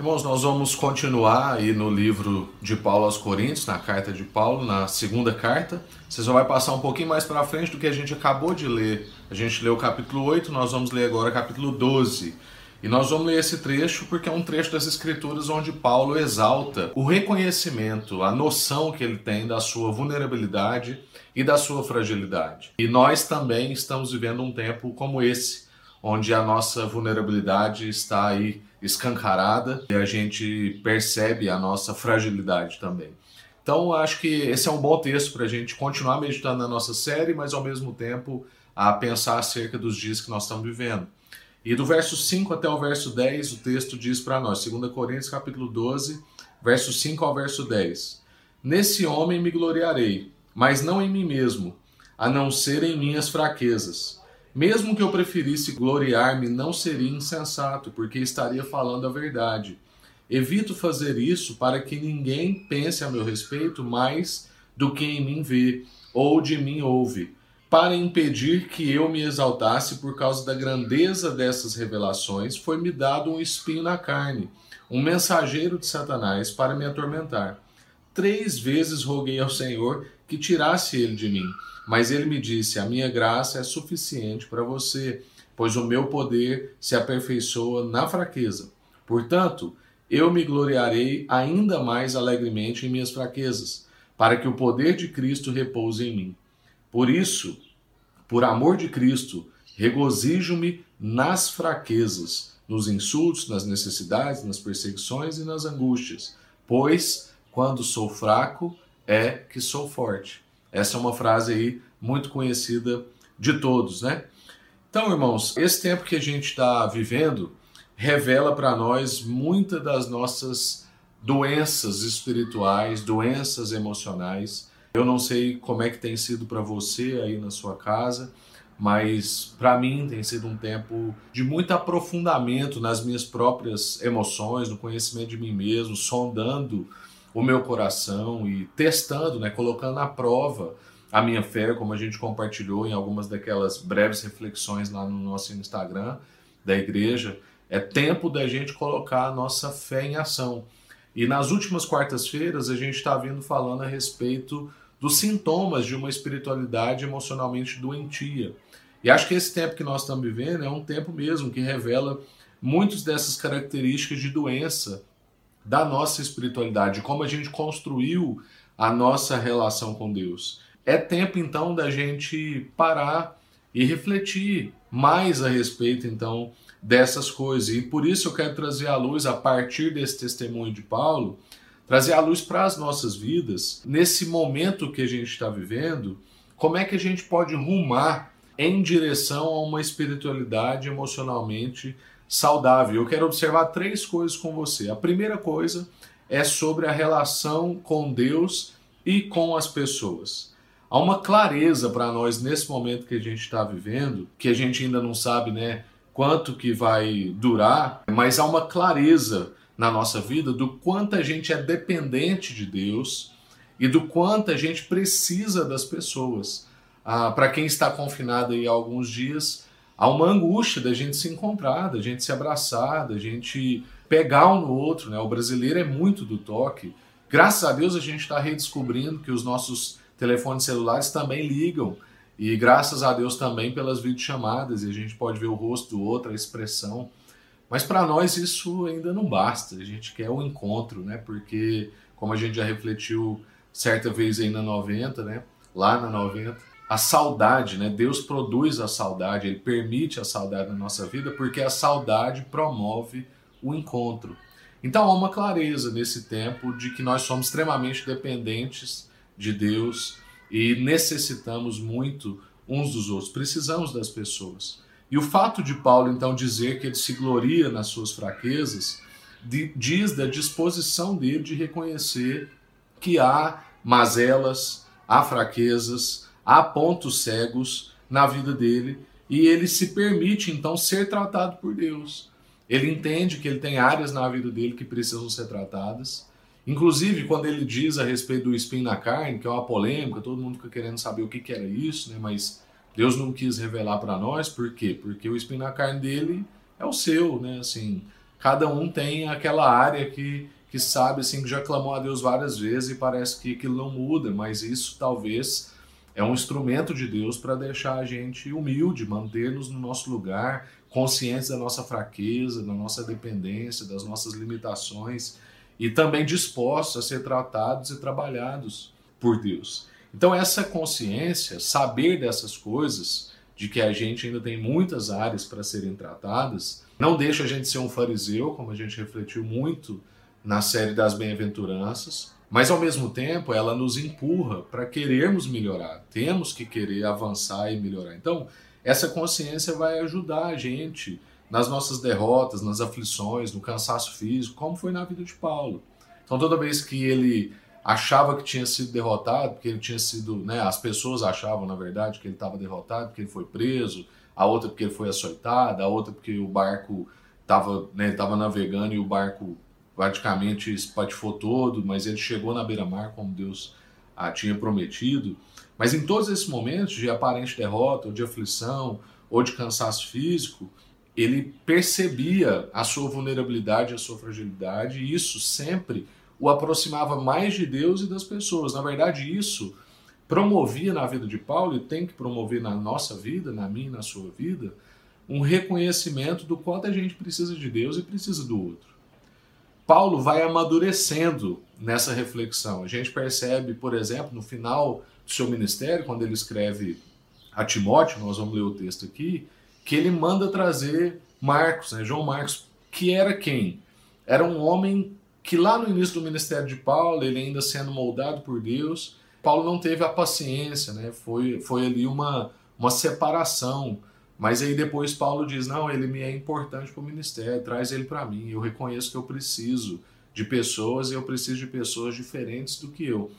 Irmãos, nós vamos continuar aí no livro de Paulo aos Coríntios, na carta de Paulo, na segunda carta. Você só vai passar um pouquinho mais para frente do que a gente acabou de ler. A gente leu o capítulo 8, nós vamos ler agora o capítulo 12. E nós vamos ler esse trecho porque é um trecho das Escrituras onde Paulo exalta o reconhecimento, a noção que ele tem da sua vulnerabilidade e da sua fragilidade. E nós também estamos vivendo um tempo como esse, onde a nossa vulnerabilidade está aí escancarada e a gente percebe a nossa fragilidade também. Então, acho que esse é um bom texto para a gente continuar meditando na nossa série, mas ao mesmo tempo a pensar acerca dos dias que nós estamos vivendo. E do verso 5 até o verso 10, o texto diz para nós, 2 Coríntios capítulo 12, verso 5 ao verso 10. Nesse homem me gloriarei, mas não em mim mesmo, a não ser em minhas fraquezas. Mesmo que eu preferisse gloriar-me, não seria insensato, porque estaria falando a verdade. Evito fazer isso para que ninguém pense a meu respeito mais do que em mim vê ou de mim ouve para impedir que eu me exaltasse por causa da grandeza dessas revelações, foi-me dado um espinho na carne, um mensageiro de Satanás para me atormentar. Três vezes roguei ao Senhor que tirasse ele de mim, mas ele me disse: A minha graça é suficiente para você, pois o meu poder se aperfeiçoa na fraqueza. Portanto, eu me gloriarei ainda mais alegremente em minhas fraquezas, para que o poder de Cristo repouse em mim. Por isso, por amor de Cristo, regozijo-me nas fraquezas, nos insultos, nas necessidades, nas perseguições e nas angústias, pois quando sou fraco é que sou forte. Essa é uma frase aí muito conhecida de todos, né? Então, irmãos, esse tempo que a gente está vivendo revela para nós muitas das nossas doenças espirituais, doenças emocionais eu não sei como é que tem sido para você aí na sua casa, mas para mim tem sido um tempo de muito aprofundamento nas minhas próprias emoções, no conhecimento de mim mesmo, sondando o meu coração e testando, né, colocando à prova a minha fé, como a gente compartilhou em algumas daquelas breves reflexões lá no nosso Instagram da igreja. É tempo da gente colocar a nossa fé em ação. E nas últimas quartas-feiras a gente está vindo falando a respeito dos sintomas de uma espiritualidade emocionalmente doentia. E acho que esse tempo que nós estamos vivendo é um tempo mesmo que revela muitas dessas características de doença da nossa espiritualidade, como a gente construiu a nossa relação com Deus. É tempo então da gente parar e refletir mais a respeito então dessas coisas. E por isso eu quero trazer à luz a partir desse testemunho de Paulo trazer a luz para as nossas vidas, nesse momento que a gente está vivendo, como é que a gente pode rumar em direção a uma espiritualidade emocionalmente saudável. Eu quero observar três coisas com você. A primeira coisa é sobre a relação com Deus e com as pessoas. Há uma clareza para nós nesse momento que a gente está vivendo, que a gente ainda não sabe, né, quanto que vai durar, mas há uma clareza na nossa vida do quanto a gente é dependente de Deus e do quanto a gente precisa das pessoas. Ah, Para quem está confinado aí há alguns dias, há uma angústia da gente se encontrar, da gente se abraçar, da gente pegar um no outro. Né? O brasileiro é muito do toque. Graças a Deus a gente está redescobrindo que os nossos telefones celulares também ligam. E graças a Deus também pelas videochamadas, e a gente pode ver o rosto do outro, a expressão. Mas para nós isso ainda não basta. A gente quer o um encontro, né? Porque, como a gente já refletiu certa vez aí na 90, né? Lá na 90, a saudade, né? Deus produz a saudade, Ele permite a saudade na nossa vida porque a saudade promove o encontro. Então há uma clareza nesse tempo de que nós somos extremamente dependentes de Deus e necessitamos muito uns dos outros, precisamos das pessoas. E o fato de Paulo então dizer que ele se gloria nas suas fraquezas diz da disposição dele de reconhecer que há mazelas, há fraquezas, há pontos cegos na vida dele e ele se permite então ser tratado por Deus. Ele entende que ele tem áreas na vida dele que precisam ser tratadas. Inclusive, quando ele diz a respeito do espinho na carne, que é uma polêmica, todo mundo fica querendo saber o que, que era isso, né? mas Deus não quis revelar para nós, por quê? Porque o espinho na carne dele é o seu, né? Assim, cada um tem aquela área que, que sabe, assim, que já clamou a Deus várias vezes e parece que aquilo não muda, mas isso talvez é um instrumento de Deus para deixar a gente humilde, manter-nos no nosso lugar, conscientes da nossa fraqueza, da nossa dependência, das nossas limitações e também dispostos a ser tratados e trabalhados por Deus. Então, essa consciência, saber dessas coisas, de que a gente ainda tem muitas áreas para serem tratadas, não deixa a gente ser um fariseu, como a gente refletiu muito na série das bem-aventuranças, mas ao mesmo tempo ela nos empurra para querermos melhorar. Temos que querer avançar e melhorar. Então, essa consciência vai ajudar a gente nas nossas derrotas, nas aflições, no cansaço físico, como foi na vida de Paulo. Então, toda vez que ele achava que tinha sido derrotado, porque ele tinha sido, né, as pessoas achavam, na verdade, que ele estava derrotado porque ele foi preso, a outra porque ele foi açoitado, a outra porque o barco estava né, tava navegando e o barco praticamente espatifou todo, mas ele chegou na beira-mar como Deus a tinha prometido. Mas em todos esses momentos de aparente derrota, ou de aflição, ou de cansaço físico, ele percebia a sua vulnerabilidade, a sua fragilidade, e isso sempre o aproximava mais de Deus e das pessoas. Na verdade, isso promovia na vida de Paulo e tem que promover na nossa vida, na minha e na sua vida, um reconhecimento do quanto a gente precisa de Deus e precisa do outro. Paulo vai amadurecendo nessa reflexão. A gente percebe, por exemplo, no final do seu ministério, quando ele escreve a Timóteo, nós vamos ler o texto aqui, que ele manda trazer Marcos, né, João Marcos, que era quem? Era um homem que lá no início do ministério de Paulo, ele ainda sendo moldado por Deus, Paulo não teve a paciência, né? Foi, foi ali uma, uma separação. Mas aí depois Paulo diz: não, ele me é importante para o ministério, traz ele para mim. Eu reconheço que eu preciso de pessoas e eu preciso de pessoas diferentes do que eu.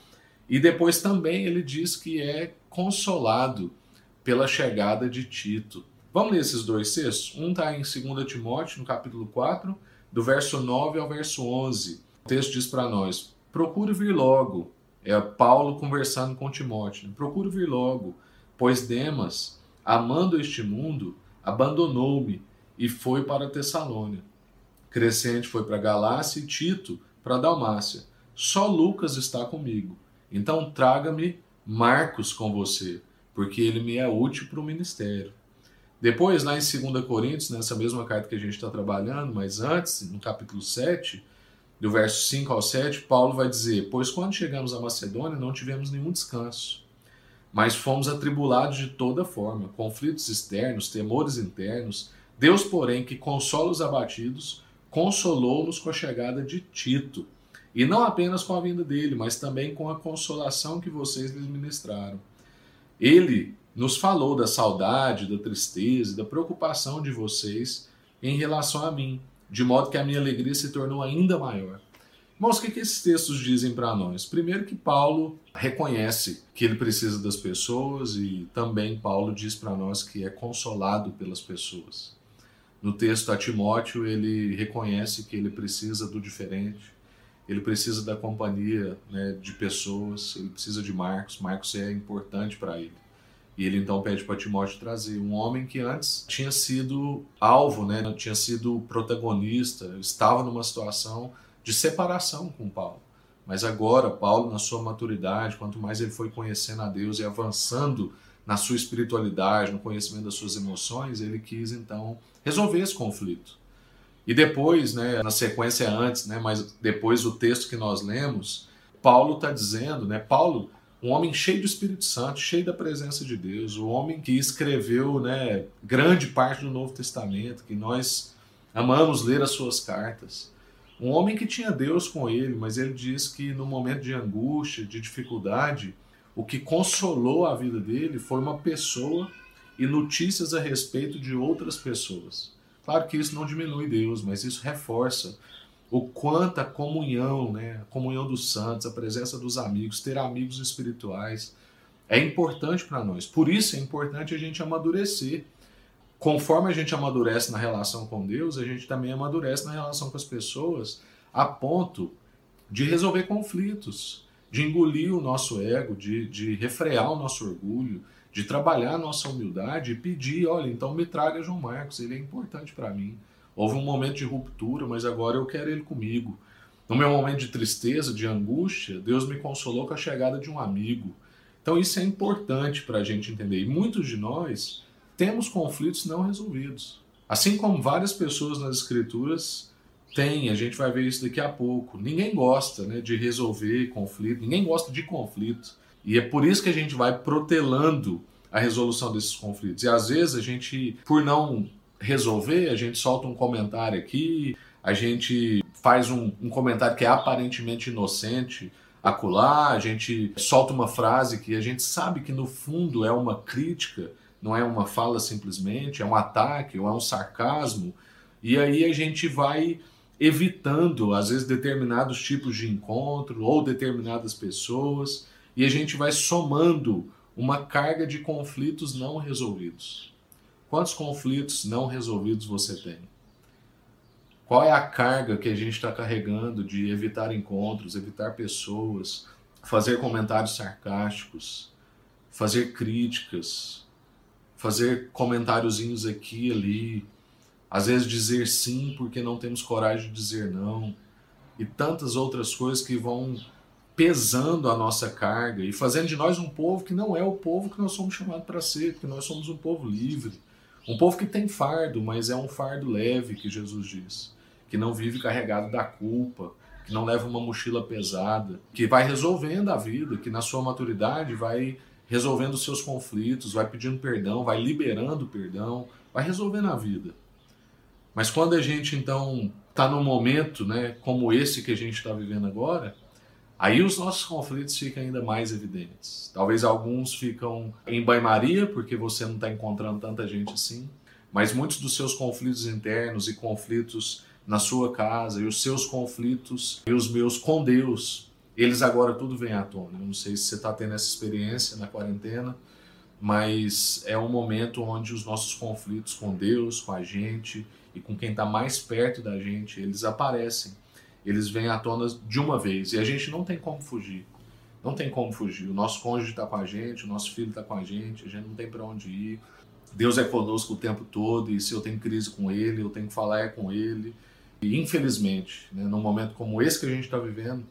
E depois também ele diz que é consolado pela chegada de Tito. Vamos ler esses dois textos? Um está em 2 Timóteo, no capítulo 4, do verso 9 ao verso 11. O texto diz para nós: procure vir logo. É Paulo conversando com Timóteo. Procure vir logo, pois Demas, amando este mundo, abandonou-me e foi para Tessalônia. Crescente foi para Galácia e Tito para Dalmácia. Só Lucas está comigo. Então traga-me Marcos com você, porque ele me é útil para o ministério. Depois, lá em 2 Coríntios, nessa mesma carta que a gente está trabalhando, mas antes, no capítulo 7, do verso 5 ao 7, Paulo vai dizer: Pois quando chegamos à Macedônia não tivemos nenhum descanso, mas fomos atribulados de toda forma, conflitos externos, temores internos. Deus, porém, que consola os abatidos, consolou-nos com a chegada de Tito, e não apenas com a vinda dele, mas também com a consolação que vocês lhes ministraram. Ele nos falou da saudade, da tristeza, da preocupação de vocês em relação a mim, de modo que a minha alegria se tornou ainda maior. Irmãos, o que, que esses textos dizem para nós? Primeiro, que Paulo reconhece que ele precisa das pessoas e também Paulo diz para nós que é consolado pelas pessoas. No texto a Timóteo, ele reconhece que ele precisa do diferente, ele precisa da companhia né, de pessoas, ele precisa de Marcos. Marcos é importante para ele. E ele então pede para Timóteo trazer um homem que antes tinha sido alvo, né, tinha sido protagonista, estava numa situação de separação com Paulo. Mas agora, Paulo, na sua maturidade, quanto mais ele foi conhecendo a Deus e avançando na sua espiritualidade, no conhecimento das suas emoções, ele quis então resolver esse conflito. E depois, né, na sequência antes, né, mas depois o texto que nós lemos, Paulo está dizendo, né, Paulo um homem cheio do Espírito Santo, cheio da presença de Deus, o homem que escreveu né, grande parte do Novo Testamento, que nós amamos ler as suas cartas. Um homem que tinha Deus com ele, mas ele diz que no momento de angústia, de dificuldade, o que consolou a vida dele foi uma pessoa e notícias a respeito de outras pessoas. Claro que isso não diminui Deus, mas isso reforça o quanto a comunhão, né, a comunhão dos santos, a presença dos amigos, ter amigos espirituais é importante para nós. Por isso é importante a gente amadurecer. Conforme a gente amadurece na relação com Deus, a gente também amadurece na relação com as pessoas, a ponto de resolver conflitos, de engolir o nosso ego, de, de refrear o nosso orgulho, de trabalhar a nossa humildade e pedir: olha, então me traga João Marcos, ele é importante para mim. Houve um momento de ruptura, mas agora eu quero Ele comigo. No meu momento de tristeza, de angústia, Deus me consolou com a chegada de um amigo. Então isso é importante para a gente entender. E muitos de nós temos conflitos não resolvidos. Assim como várias pessoas nas Escrituras têm, a gente vai ver isso daqui a pouco. Ninguém gosta né, de resolver conflito, ninguém gosta de conflito. E é por isso que a gente vai protelando a resolução desses conflitos. E às vezes a gente, por não resolver, a gente solta um comentário aqui, a gente faz um, um comentário que é aparentemente inocente, acolá, a gente solta uma frase que a gente sabe que no fundo é uma crítica, não é uma fala simplesmente, é um ataque, ou é um sarcasmo, e aí a gente vai evitando, às vezes, determinados tipos de encontro ou determinadas pessoas, e a gente vai somando uma carga de conflitos não resolvidos. Quantos conflitos não resolvidos você tem? Qual é a carga que a gente está carregando de evitar encontros, evitar pessoas, fazer comentários sarcásticos, fazer críticas, fazer comentáriozinhos aqui e ali, às vezes dizer sim porque não temos coragem de dizer não, e tantas outras coisas que vão pesando a nossa carga e fazendo de nós um povo que não é o povo que nós somos chamados para ser, porque nós somos um povo livre, um povo que tem fardo, mas é um fardo leve, que Jesus diz, que não vive carregado da culpa, que não leva uma mochila pesada, que vai resolvendo a vida, que na sua maturidade vai resolvendo seus conflitos, vai pedindo perdão, vai liberando perdão, vai resolvendo a vida. Mas quando a gente então está num momento, né, como esse que a gente está vivendo agora, Aí os nossos conflitos ficam ainda mais evidentes. Talvez alguns ficam em banho-maria, porque você não está encontrando tanta gente assim, mas muitos dos seus conflitos internos e conflitos na sua casa, e os seus conflitos e os meus com Deus, eles agora tudo vem à tona. Eu não sei se você está tendo essa experiência na quarentena, mas é um momento onde os nossos conflitos com Deus, com a gente e com quem está mais perto da gente, eles aparecem eles vêm à tona de uma vez e a gente não tem como fugir. Não tem como fugir. O nosso cônjuge está com a gente, o nosso filho está com a gente, a gente não tem para onde ir. Deus é conosco o tempo todo e se eu tenho crise com Ele, eu tenho que falar é com Ele. E infelizmente, né, num momento como esse que a gente está vivendo,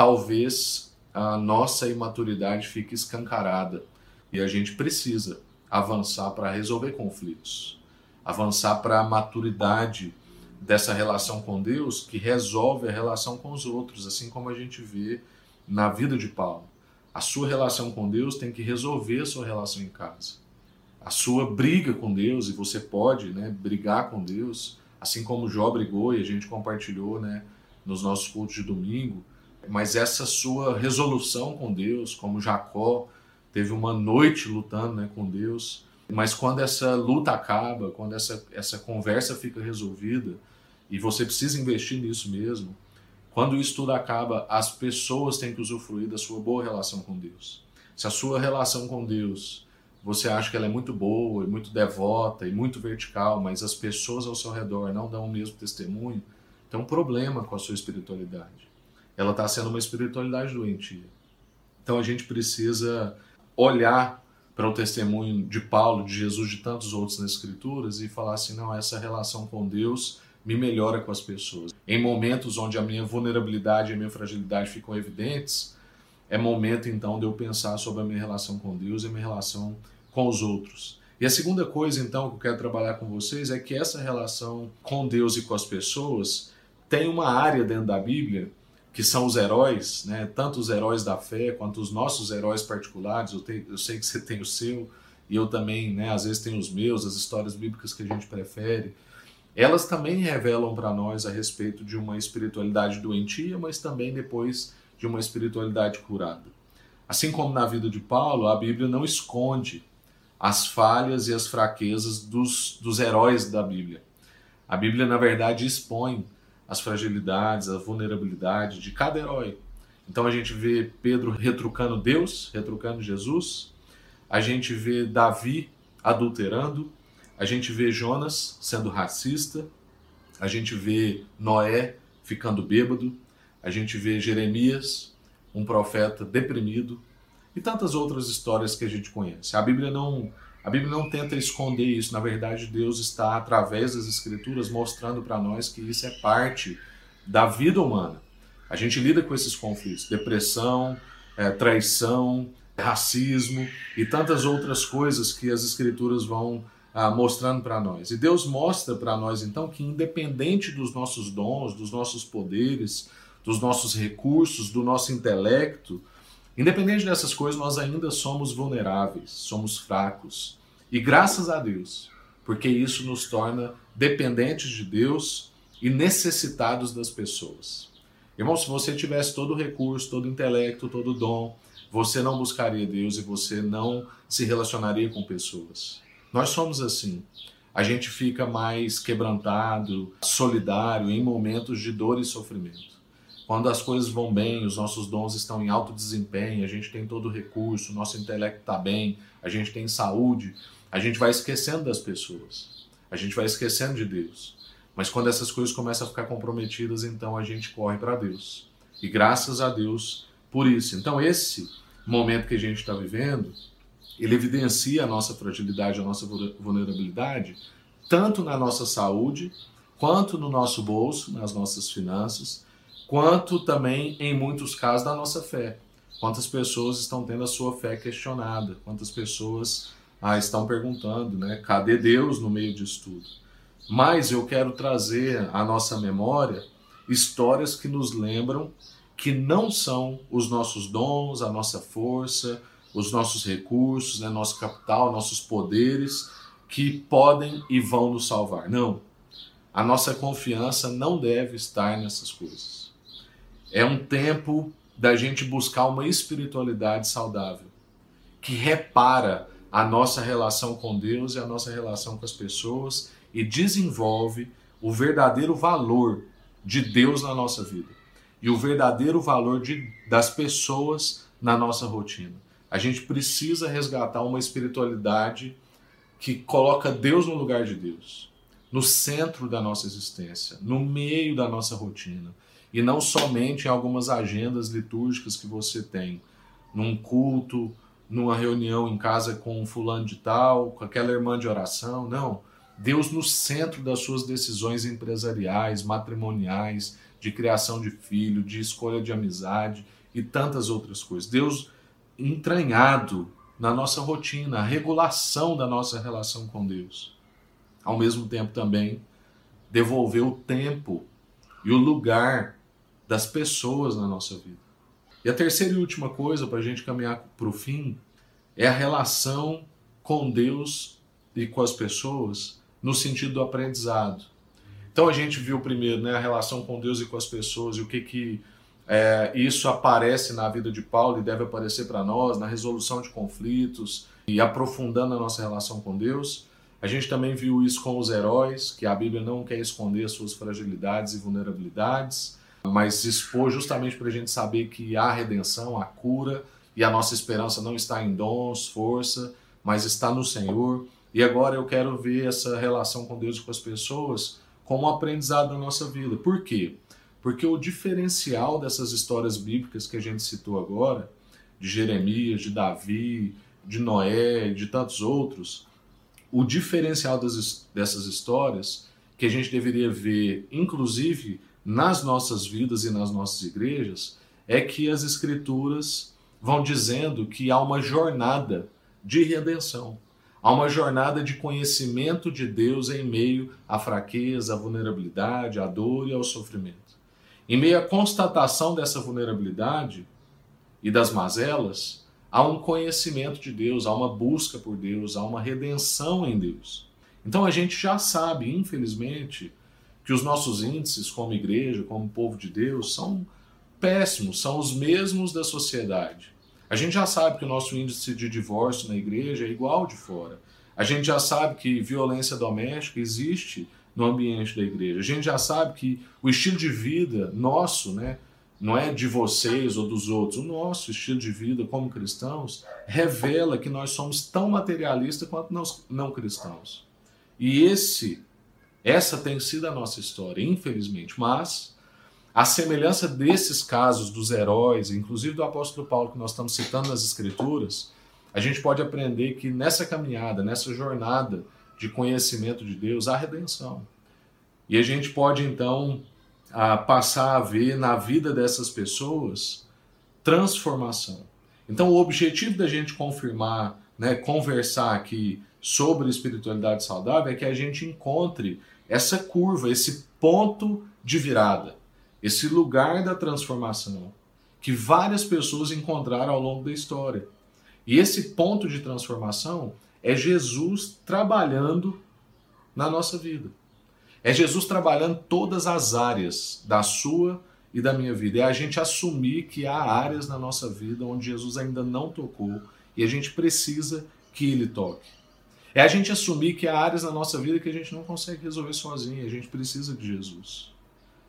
talvez a nossa imaturidade fique escancarada e a gente precisa avançar para resolver conflitos, avançar para a maturidade dessa relação com Deus que resolve a relação com os outros, assim como a gente vê na vida de Paulo. A sua relação com Deus tem que resolver a sua relação em casa. A sua briga com Deus, e você pode né, brigar com Deus, assim como Jó brigou e a gente compartilhou né, nos nossos cultos de domingo, mas essa sua resolução com Deus, como Jacó teve uma noite lutando né, com Deus, mas quando essa luta acaba, quando essa, essa conversa fica resolvida, e você precisa investir nisso mesmo, quando isso tudo acaba, as pessoas têm que usufruir da sua boa relação com Deus. Se a sua relação com Deus, você acha que ela é muito boa, e muito devota e muito vertical, mas as pessoas ao seu redor não dão o mesmo testemunho, tem um problema com a sua espiritualidade. Ela está sendo uma espiritualidade doentia. Então a gente precisa olhar para o testemunho de Paulo, de Jesus, de tantos outros nas Escrituras e falar assim: não, essa relação com Deus me melhora com as pessoas. Em momentos onde a minha vulnerabilidade e a minha fragilidade ficam evidentes, é momento então de eu pensar sobre a minha relação com Deus e a minha relação com os outros. E a segunda coisa então que eu quero trabalhar com vocês é que essa relação com Deus e com as pessoas tem uma área dentro da Bíblia que são os heróis, né? tanto os heróis da fé quanto os nossos heróis particulares. Eu, tenho, eu sei que você tem o seu e eu também, né? às vezes tenho os meus, as histórias bíblicas que a gente prefere. Elas também revelam para nós a respeito de uma espiritualidade doentia, mas também depois de uma espiritualidade curada. Assim como na vida de Paulo, a Bíblia não esconde as falhas e as fraquezas dos, dos heróis da Bíblia. A Bíblia, na verdade, expõe as fragilidades, a vulnerabilidade de cada herói. Então a gente vê Pedro retrucando Deus, retrucando Jesus, a gente vê Davi adulterando, a gente vê Jonas sendo racista, a gente vê Noé ficando bêbado, a gente vê Jeremias, um profeta deprimido, e tantas outras histórias que a gente conhece. A Bíblia não A Bíblia não tenta esconder isso, na verdade, Deus está, através das Escrituras, mostrando para nós que isso é parte da vida humana. A gente lida com esses conflitos: depressão, é, traição, racismo e tantas outras coisas que as Escrituras vão ah, mostrando para nós. E Deus mostra para nós, então, que independente dos nossos dons, dos nossos poderes, dos nossos recursos, do nosso intelecto, Independente dessas coisas, nós ainda somos vulneráveis, somos fracos. E graças a Deus, porque isso nos torna dependentes de Deus e necessitados das pessoas. Irmão, se você tivesse todo o recurso, todo o intelecto, todo o dom, você não buscaria Deus e você não se relacionaria com pessoas. Nós somos assim. A gente fica mais quebrantado, solidário em momentos de dor e sofrimento. Quando as coisas vão bem, os nossos dons estão em alto desempenho, a gente tem todo o recurso, nosso intelecto está bem, a gente tem saúde, a gente vai esquecendo das pessoas, a gente vai esquecendo de Deus. Mas quando essas coisas começam a ficar comprometidas, então a gente corre para Deus. E graças a Deus por isso. Então, esse momento que a gente está vivendo, ele evidencia a nossa fragilidade, a nossa vulnerabilidade, tanto na nossa saúde, quanto no nosso bolso, nas nossas finanças quanto também, em muitos casos, da nossa fé. Quantas pessoas estão tendo a sua fé questionada, quantas pessoas ah, estão perguntando, né? Cadê Deus no meio disso tudo? Mas eu quero trazer à nossa memória histórias que nos lembram que não são os nossos dons, a nossa força, os nossos recursos, né, nosso capital, nossos poderes que podem e vão nos salvar. Não. A nossa confiança não deve estar nessas coisas. É um tempo da gente buscar uma espiritualidade saudável, que repara a nossa relação com Deus e a nossa relação com as pessoas e desenvolve o verdadeiro valor de Deus na nossa vida e o verdadeiro valor de, das pessoas na nossa rotina. A gente precisa resgatar uma espiritualidade que coloca Deus no lugar de Deus, no centro da nossa existência, no meio da nossa rotina e não somente em algumas agendas litúrgicas que você tem, num culto, numa reunião em casa com um fulano de tal, com aquela irmã de oração, não. Deus no centro das suas decisões empresariais, matrimoniais, de criação de filho, de escolha de amizade e tantas outras coisas. Deus entranhado na nossa rotina, a regulação da nossa relação com Deus. Ao mesmo tempo também devolver o tempo e o lugar das pessoas na nossa vida. E a terceira e última coisa para a gente caminhar para o fim é a relação com Deus e com as pessoas no sentido do aprendizado. Então a gente viu primeiro né, a relação com Deus e com as pessoas e o que, que é, isso aparece na vida de Paulo e deve aparecer para nós na resolução de conflitos e aprofundando a nossa relação com Deus. A gente também viu isso com os heróis, que a Bíblia não quer esconder suas fragilidades e vulnerabilidades mas expor justamente para a gente saber que há redenção, há cura e a nossa esperança não está em dons, força, mas está no Senhor. E agora eu quero ver essa relação com Deus e com as pessoas como um aprendizado na nossa vida. Por quê? Porque o diferencial dessas histórias bíblicas que a gente citou agora, de Jeremias, de Davi, de Noé, de tantos outros, o diferencial das, dessas histórias que a gente deveria ver, inclusive nas nossas vidas e nas nossas igrejas é que as Escrituras vão dizendo que há uma jornada de redenção, há uma jornada de conhecimento de Deus em meio à fraqueza, à vulnerabilidade, à dor e ao sofrimento. Em meio à constatação dessa vulnerabilidade e das mazelas, há um conhecimento de Deus, há uma busca por Deus, há uma redenção em Deus. Então a gente já sabe, infelizmente, que os nossos índices como igreja, como povo de Deus, são péssimos, são os mesmos da sociedade. A gente já sabe que o nosso índice de divórcio na igreja é igual de fora. A gente já sabe que violência doméstica existe no ambiente da igreja. A gente já sabe que o estilo de vida nosso, né, não é de vocês ou dos outros, o nosso estilo de vida como cristãos revela que nós somos tão materialistas quanto não cristãos. E esse essa tem sido a nossa história, infelizmente. Mas, a semelhança desses casos dos heróis, inclusive do apóstolo Paulo que nós estamos citando nas Escrituras, A gente pode aprender que nessa caminhada, nessa jornada de conhecimento de Deus, há redenção. E a gente pode então passar a ver na vida dessas pessoas transformação. Então, o objetivo da gente confirmar, né, conversar aqui sobre espiritualidade saudável é que a gente encontre essa curva, esse ponto de virada, esse lugar da transformação que várias pessoas encontraram ao longo da história. E esse ponto de transformação é Jesus trabalhando na nossa vida. É Jesus trabalhando todas as áreas da sua e da minha vida. É a gente assumir que há áreas na nossa vida onde Jesus ainda não tocou e a gente precisa que ele toque. É a gente assumir que há áreas na nossa vida que a gente não consegue resolver sozinho, a gente precisa de Jesus.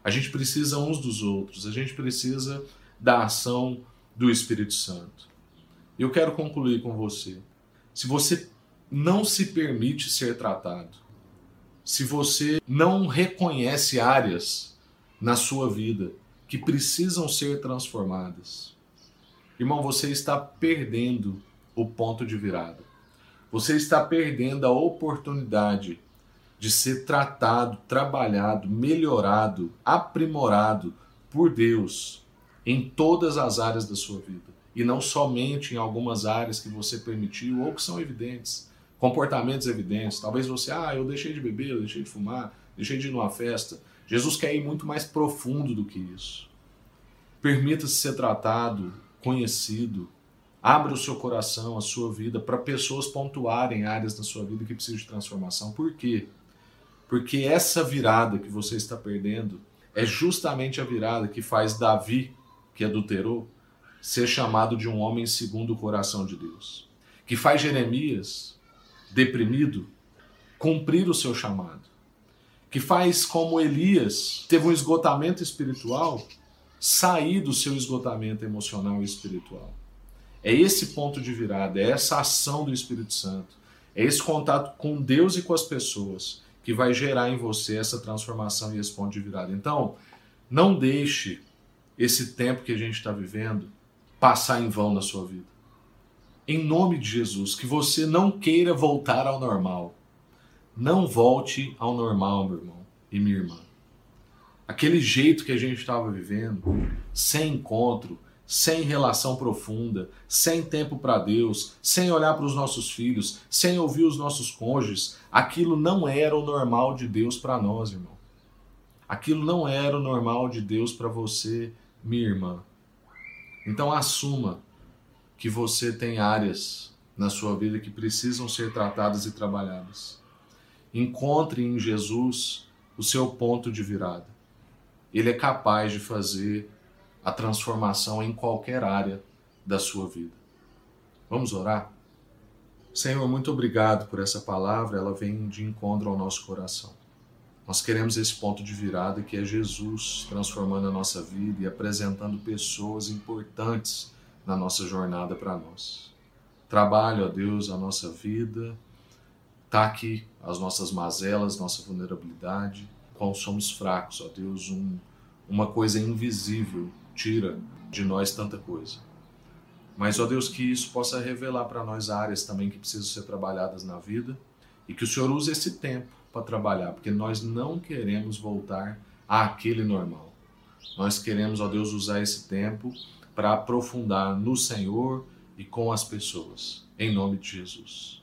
A gente precisa uns dos outros, a gente precisa da ação do Espírito Santo. Eu quero concluir com você. Se você não se permite ser tratado, se você não reconhece áreas na sua vida que precisam ser transformadas, irmão, você está perdendo o ponto de virada. Você está perdendo a oportunidade de ser tratado, trabalhado, melhorado, aprimorado por Deus em todas as áreas da sua vida. E não somente em algumas áreas que você permitiu ou que são evidentes, comportamentos evidentes. Talvez você, ah, eu deixei de beber, eu deixei de fumar, deixei de ir numa festa. Jesus quer ir muito mais profundo do que isso. Permita-se ser tratado, conhecido, Abra o seu coração, a sua vida, para pessoas pontuarem áreas da sua vida que precisam de transformação. Por quê? Porque essa virada que você está perdendo é justamente a virada que faz Davi, que adulterou, ser chamado de um homem segundo o coração de Deus. Que faz Jeremias, deprimido, cumprir o seu chamado. Que faz como Elias teve um esgotamento espiritual, sair do seu esgotamento emocional e espiritual. É esse ponto de virada, é essa ação do Espírito Santo, é esse contato com Deus e com as pessoas que vai gerar em você essa transformação e esse ponto de virada. Então, não deixe esse tempo que a gente está vivendo passar em vão na sua vida. Em nome de Jesus, que você não queira voltar ao normal. Não volte ao normal, meu irmão e minha irmã. Aquele jeito que a gente estava vivendo, sem encontro, sem relação profunda, sem tempo para Deus, sem olhar para os nossos filhos, sem ouvir os nossos cônjuges, aquilo não era o normal de Deus para nós, irmão. Aquilo não era o normal de Deus para você, minha irmã. Então assuma que você tem áreas na sua vida que precisam ser tratadas e trabalhadas. Encontre em Jesus o seu ponto de virada. Ele é capaz de fazer a transformação em qualquer área da sua vida. Vamos orar? Senhor, muito obrigado por essa palavra, ela vem de encontro ao nosso coração. Nós queremos esse ponto de virada que é Jesus transformando a nossa vida e apresentando pessoas importantes na nossa jornada para nós. Trabalhe, ó Deus, a nossa vida, taque as nossas mazelas, nossa vulnerabilidade, qual somos fracos, ó Deus, um, uma coisa invisível tira de nós tanta coisa. Mas, ó Deus, que isso possa revelar para nós áreas também que precisam ser trabalhadas na vida e que o Senhor use esse tempo para trabalhar, porque nós não queremos voltar àquele normal. Nós queremos, ó Deus, usar esse tempo para aprofundar no Senhor e com as pessoas. Em nome de Jesus.